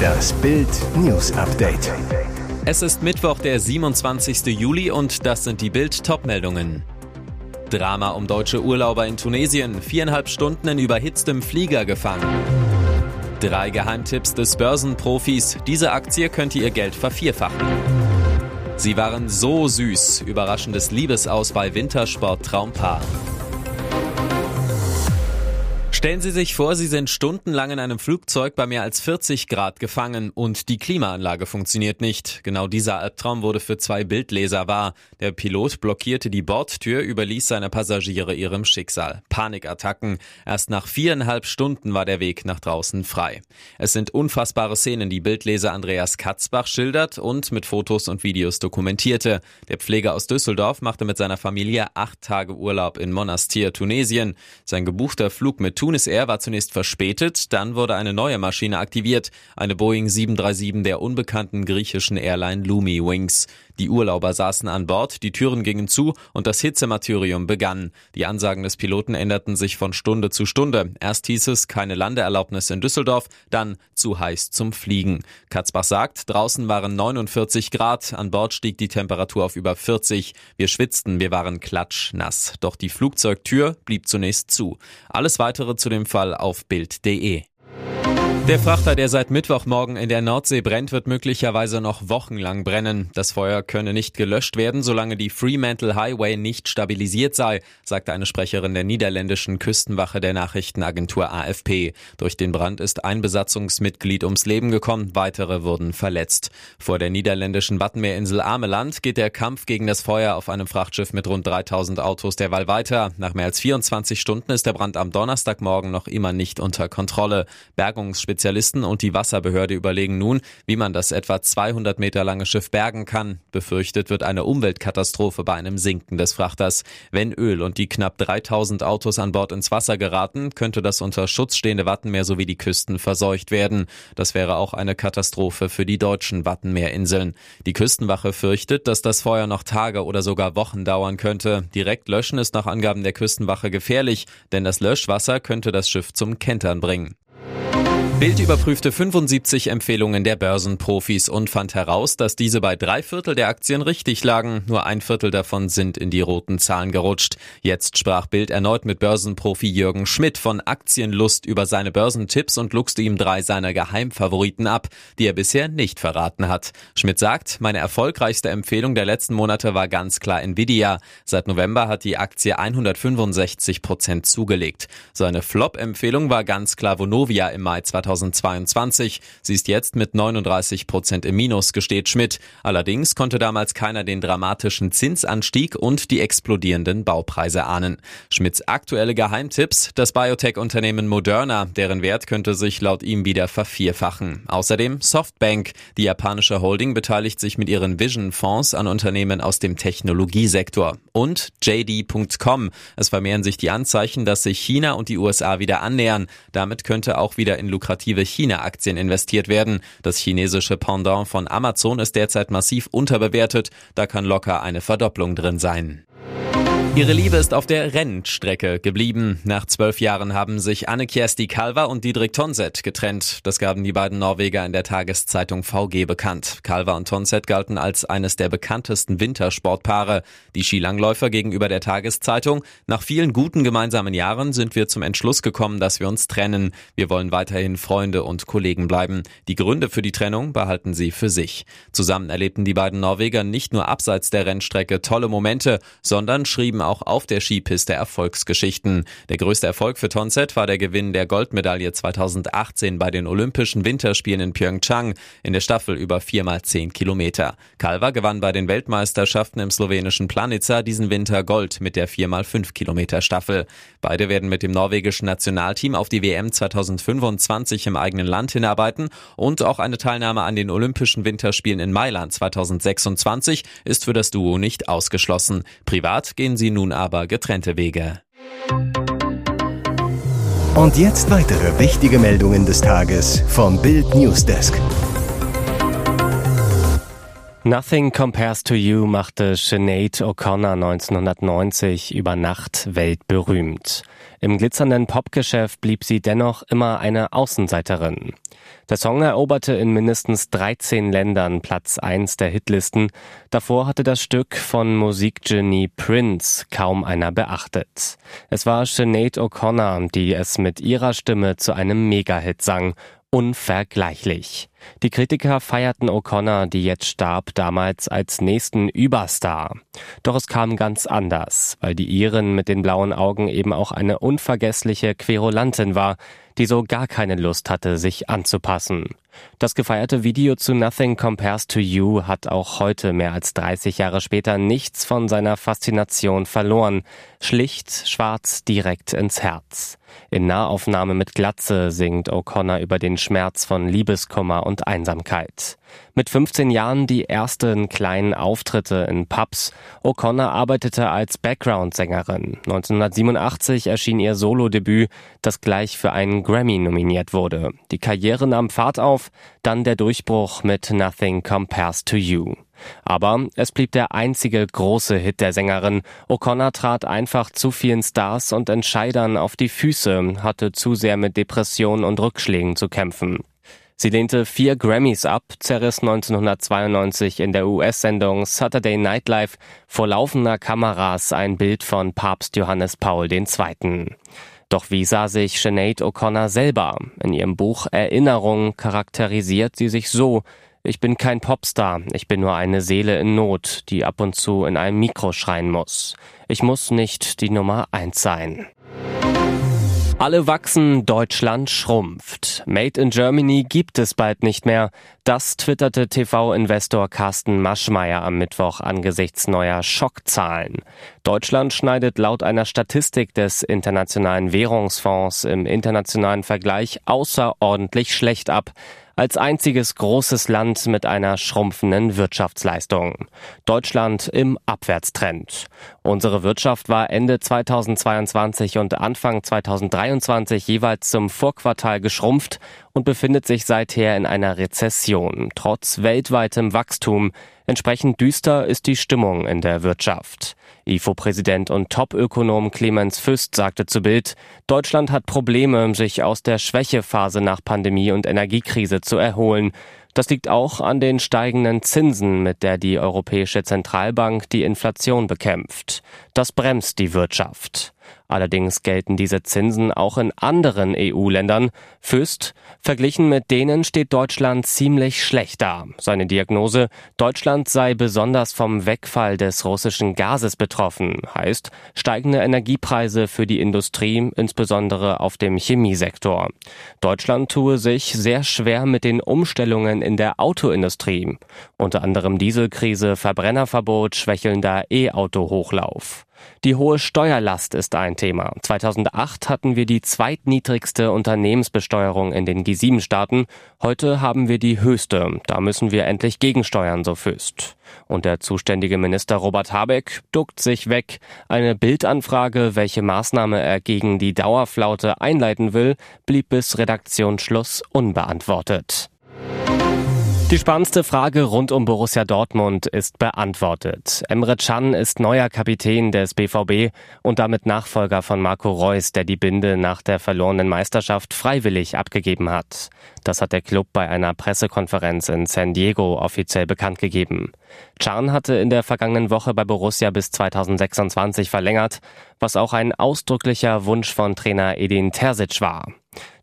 Das Bild News Update. Es ist Mittwoch, der 27. Juli und das sind die Bild Topmeldungen. Drama um deutsche Urlauber in Tunesien, viereinhalb Stunden in überhitztem Flieger gefangen. Drei Geheimtipps des Börsenprofis, diese Aktie könnte ihr Geld vervierfachen. Sie waren so süß, überraschendes Liebesaus bei Wintersport Traumpaar. Stellen Sie sich vor, Sie sind stundenlang in einem Flugzeug bei mehr als 40 Grad gefangen und die Klimaanlage funktioniert nicht. Genau dieser Albtraum wurde für zwei Bildleser wahr. Der Pilot blockierte die Bordtür, überließ seine Passagiere ihrem Schicksal. Panikattacken. Erst nach viereinhalb Stunden war der Weg nach draußen frei. Es sind unfassbare Szenen, die Bildleser Andreas Katzbach schildert und mit Fotos und Videos dokumentierte. Der Pfleger aus Düsseldorf machte mit seiner Familie acht Tage Urlaub in Monastir, Tunesien. Sein gebuchter Flug mit Tunis Air war zunächst verspätet, dann wurde eine neue Maschine aktiviert, eine Boeing 737 der unbekannten griechischen Airline Lumi Wings. Die Urlauber saßen an Bord, die Türen gingen zu und das Hitzemartyrium begann. Die Ansagen des Piloten änderten sich von Stunde zu Stunde. Erst hieß es keine Landeerlaubnis in Düsseldorf, dann zu heiß zum Fliegen. Katzbach sagt, draußen waren 49 Grad, an Bord stieg die Temperatur auf über 40. Wir schwitzten, wir waren klatschnass. Doch die Flugzeugtür blieb zunächst zu. Alles weitere zu dem Fall auf Bild.de. Der Frachter, der seit Mittwochmorgen in der Nordsee brennt, wird möglicherweise noch wochenlang brennen. Das Feuer könne nicht gelöscht werden, solange die Fremantle Highway nicht stabilisiert sei, sagte eine Sprecherin der niederländischen Küstenwache der Nachrichtenagentur AFP. Durch den Brand ist ein Besatzungsmitglied ums Leben gekommen, weitere wurden verletzt. Vor der niederländischen Wattenmeerinsel Ameland geht der Kampf gegen das Feuer auf einem Frachtschiff mit rund 3000 Autos derweil weiter. Nach mehr als 24 Stunden ist der Brand am Donnerstagmorgen noch immer nicht unter Kontrolle. Bergungsspezialisten Spezialisten und die Wasserbehörde überlegen nun, wie man das etwa 200 Meter lange Schiff bergen kann. Befürchtet wird eine Umweltkatastrophe bei einem Sinken des Frachters. Wenn Öl und die knapp 3000 Autos an Bord ins Wasser geraten, könnte das unter Schutz stehende Wattenmeer sowie die Küsten verseucht werden. Das wäre auch eine Katastrophe für die deutschen Wattenmeerinseln. Die Küstenwache fürchtet, dass das Feuer noch Tage oder sogar Wochen dauern könnte. Direkt löschen ist nach Angaben der Küstenwache gefährlich, denn das Löschwasser könnte das Schiff zum Kentern bringen. Bild überprüfte 75 Empfehlungen der Börsenprofis und fand heraus, dass diese bei drei Viertel der Aktien richtig lagen. Nur ein Viertel davon sind in die roten Zahlen gerutscht. Jetzt sprach Bild erneut mit Börsenprofi Jürgen Schmidt von Aktienlust über seine Börsentipps und luchste ihm drei seiner Geheimfavoriten ab, die er bisher nicht verraten hat. Schmidt sagt, meine erfolgreichste Empfehlung der letzten Monate war ganz klar Nvidia. Seit November hat die Aktie 165 Prozent zugelegt. Seine Flop-Empfehlung war ganz klar Vonovia im Mai 2020. 2022. Sie ist jetzt mit 39 Prozent im Minus, gesteht Schmidt. Allerdings konnte damals keiner den dramatischen Zinsanstieg und die explodierenden Baupreise ahnen. Schmidts aktuelle Geheimtipps, das Biotech-Unternehmen Moderna, deren Wert könnte sich laut ihm wieder vervierfachen. Außerdem Softbank, die japanische Holding beteiligt sich mit ihren Vision-Fonds an Unternehmen aus dem Technologiesektor. Und JD.com. Es vermehren sich die Anzeichen, dass sich China und die USA wieder annähern. Damit könnte auch wieder in lukrative lukrative China-Aktien investiert werden. Das chinesische Pendant von Amazon ist derzeit massiv unterbewertet. Da kann locker eine Verdopplung drin sein. Ihre Liebe ist auf der Rennstrecke geblieben. Nach zwölf Jahren haben sich Anne Kjersti Kalver und Didrik Tonset getrennt. Das gaben die beiden Norweger in der Tageszeitung VG bekannt. Kalver und Tonset galten als eines der bekanntesten Wintersportpaare. Die Skilangläufer gegenüber der Tageszeitung. Nach vielen guten gemeinsamen Jahren sind wir zum Entschluss gekommen, dass wir uns trennen. Wir wollen weiterhin Freunde und Kollegen bleiben. Die Gründe für die Trennung behalten sie für sich. Zusammen erlebten die beiden Norweger nicht nur abseits der Rennstrecke tolle Momente, sondern schrieben schreiben auch auf der Skipiste Erfolgsgeschichten. Der größte Erfolg für Tonset war der Gewinn der Goldmedaille 2018 bei den Olympischen Winterspielen in Pyeongchang in der Staffel über 4x10 Kilometer. Kalva gewann bei den Weltmeisterschaften im slowenischen Planica diesen Winter Gold mit der 4x5 Kilometer Staffel. Beide werden mit dem norwegischen Nationalteam auf die WM 2025 im eigenen Land hinarbeiten und auch eine Teilnahme an den Olympischen Winterspielen in Mailand 2026 ist für das Duo nicht ausgeschlossen. Privat gehen sie nun aber getrennte Wege. Und jetzt weitere wichtige Meldungen des Tages vom Bild Newsdesk. Nothing Compares to You machte Sinead O'Connor 1990 über Nacht weltberühmt. Im glitzernden Popgeschäft blieb sie dennoch immer eine Außenseiterin. Der Song eroberte in mindestens 13 Ländern Platz 1 der Hitlisten. Davor hatte das Stück von Musikgenie Prince kaum einer beachtet. Es war Sinead O'Connor, die es mit ihrer Stimme zu einem Megahit sang unvergleichlich. Die Kritiker feierten O'Connor, die jetzt starb, damals als nächsten Überstar. Doch es kam ganz anders, weil die Iren mit den blauen Augen eben auch eine unvergessliche Querulantin war, die so gar keine Lust hatte, sich anzupassen. Das gefeierte Video zu Nothing Compares to You hat auch heute, mehr als 30 Jahre später, nichts von seiner Faszination verloren. Schlicht, schwarz, direkt ins Herz. In Nahaufnahme mit Glatze singt O'Connor über den Schmerz von Liebeskummer und Einsamkeit. Mit 15 Jahren die ersten kleinen Auftritte in Pubs. O'Connor arbeitete als Background-Sängerin. 1987 erschien ihr Solodebüt, das gleich für einen Grammy nominiert wurde. Die Karriere nahm Fahrt auf, dann der Durchbruch mit Nothing Compares to You. Aber es blieb der einzige große Hit der Sängerin. O'Connor trat einfach zu vielen Stars und Entscheidern auf die Füße, hatte zu sehr mit Depressionen und Rückschlägen zu kämpfen. Sie lehnte vier Grammys ab, zerriss 1992 in der US-Sendung Saturday Night Live vor laufender Kameras ein Bild von Papst Johannes Paul II. Doch wie sah sich Sinead O'Connor selber? In ihrem Buch Erinnerung charakterisiert sie sich so, ich bin kein Popstar, ich bin nur eine Seele in Not, die ab und zu in einem Mikro schreien muss. Ich muss nicht die Nummer eins sein. Alle wachsen, Deutschland schrumpft. Made in Germany gibt es bald nicht mehr. Das twitterte TV-Investor Carsten Maschmeyer am Mittwoch angesichts neuer Schockzahlen. Deutschland schneidet laut einer Statistik des Internationalen Währungsfonds im internationalen Vergleich außerordentlich schlecht ab als einziges großes Land mit einer schrumpfenden Wirtschaftsleistung. Deutschland im Abwärtstrend. Unsere Wirtschaft war Ende 2022 und Anfang 2023 jeweils zum Vorquartal geschrumpft und befindet sich seither in einer Rezession, trotz weltweitem Wachstum. Entsprechend düster ist die Stimmung in der Wirtschaft. IFO-Präsident und Topökonom Clemens Füst sagte zu Bild, Deutschland hat Probleme, sich aus der Schwächephase nach Pandemie und Energiekrise zu erholen. Das liegt auch an den steigenden Zinsen, mit der die Europäische Zentralbank die Inflation bekämpft. Das bremst die Wirtschaft. Allerdings gelten diese Zinsen auch in anderen EU-Ländern. Füst, verglichen mit denen steht Deutschland ziemlich schlecht da. Seine Diagnose, Deutschland sei besonders vom Wegfall des russischen Gases betroffen, heißt steigende Energiepreise für die Industrie, insbesondere auf dem Chemiesektor. Deutschland tue sich sehr schwer mit den Umstellungen in der Autoindustrie. Unter anderem Dieselkrise, Verbrennerverbot, schwächelnder E-Auto-Hochlauf. Die hohe Steuerlast ist ein Thema. 2008 hatten wir die zweitniedrigste Unternehmensbesteuerung in den G7-Staaten. Heute haben wir die höchste. Da müssen wir endlich gegensteuern, so Füst. Und der zuständige Minister Robert Habeck duckt sich weg. Eine Bildanfrage, welche Maßnahme er gegen die Dauerflaute einleiten will, blieb bis Redaktionsschluss unbeantwortet. Die spannendste Frage rund um Borussia Dortmund ist beantwortet. Emre Can ist neuer Kapitän des BVB und damit Nachfolger von Marco Reus, der die Binde nach der verlorenen Meisterschaft freiwillig abgegeben hat. Das hat der Club bei einer Pressekonferenz in San Diego offiziell bekannt gegeben. Can hatte in der vergangenen Woche bei Borussia bis 2026 verlängert, was auch ein ausdrücklicher Wunsch von Trainer Edin Terzic war.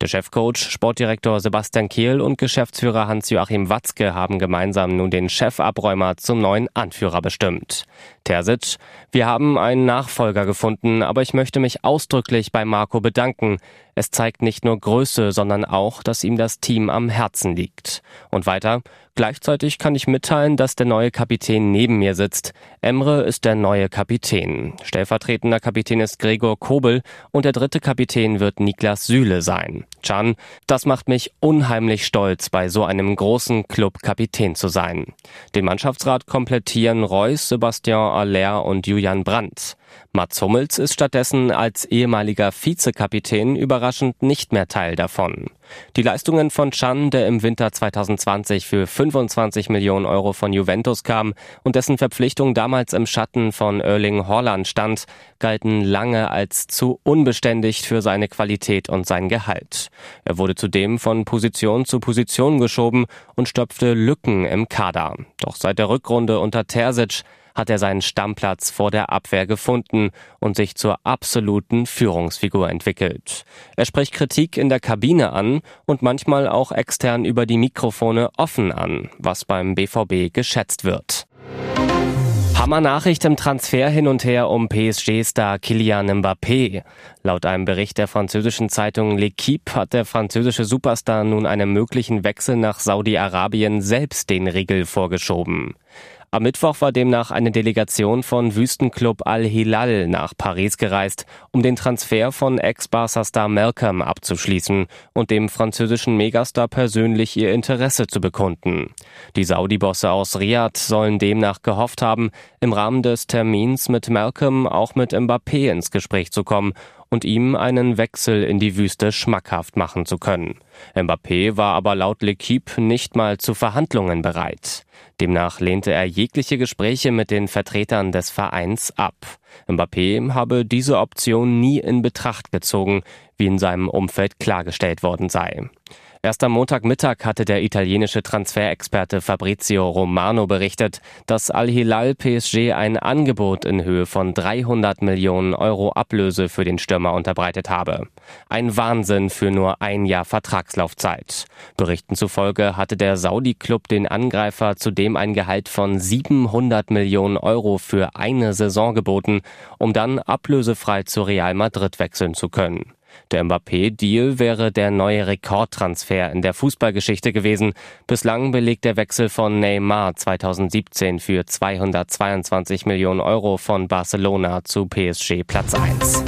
Der Chefcoach, Sportdirektor Sebastian Kehl und Geschäftsführer Hans-Joachim Watzke haben gemeinsam nun den Chefabräumer zum neuen Anführer bestimmt. Terzic, wir haben einen Nachfolger gefunden, aber ich möchte mich ausdrücklich bei Marco bedanken. Es zeigt nicht nur Größe, sondern auch, dass ihm das Team am Herzen liegt. Und weiter, gleichzeitig kann ich mitteilen, dass der neue Kapitän neben mir sitzt. Emre ist der neue Kapitän. Stellvertretender Kapitän ist Gregor Kobel und der dritte Kapitän wird Niklas Süle sein. Can, das macht mich unheimlich stolz, bei so einem großen Club Kapitän zu sein. Den Mannschaftsrat komplettieren Reus, Sebastian Aller und Julian Brandt. Mats Hummels ist stattdessen als ehemaliger Vizekapitän überraschend nicht mehr Teil davon. Die Leistungen von Chan, der im Winter 2020 für 25 Millionen Euro von Juventus kam und dessen Verpflichtung damals im Schatten von Erling Haaland stand, galten lange als zu unbeständig für seine Qualität und sein Gehalt. Er wurde zudem von Position zu Position geschoben und stopfte Lücken im Kader. Doch seit der Rückrunde unter Terzic hat er seinen Stammplatz vor der Abwehr gefunden und sich zur absoluten Führungsfigur entwickelt. Er spricht Kritik in der Kabine an und manchmal auch extern über die Mikrofone offen an, was beim BVB geschätzt wird. Hammer-Nachricht im Transfer hin und her um PSG-Star Kylian Mbappé. Laut einem Bericht der französischen Zeitung L'Equipe hat der französische Superstar nun einem möglichen Wechsel nach Saudi-Arabien selbst den Riegel vorgeschoben. Am Mittwoch war demnach eine Delegation von Wüstenclub Al-Hilal nach Paris gereist, um den Transfer von Ex-Barca-Star Malcolm abzuschließen und dem französischen Megastar persönlich ihr Interesse zu bekunden. Die Saudi-Bosse aus Riyadh sollen demnach gehofft haben, im Rahmen des Termins mit Malcolm auch mit Mbappé ins Gespräch zu kommen und ihm einen Wechsel in die Wüste schmackhaft machen zu können. Mbappé war aber laut L'Equipe nicht mal zu Verhandlungen bereit. Demnach lehnte er jegliche Gespräche mit den Vertretern des Vereins ab. Mbappé habe diese Option nie in Betracht gezogen, wie in seinem Umfeld klargestellt worden sei. Erst am Montagmittag hatte der italienische Transferexperte Fabrizio Romano berichtet, dass Al-Hilal PSG ein Angebot in Höhe von 300 Millionen Euro Ablöse für den Stürmer unterbreitet habe. Ein Wahnsinn für nur ein Jahr Vertragslaufzeit. Berichten zufolge hatte der Saudi-Club den Angreifer zudem ein Gehalt von 700 Millionen Euro für eine Saison geboten, um dann ablösefrei zu Real Madrid wechseln zu können. Der Mbappé-Deal wäre der neue Rekordtransfer in der Fußballgeschichte gewesen. Bislang belegt der Wechsel von Neymar 2017 für 222 Millionen Euro von Barcelona zu PSG Platz 1.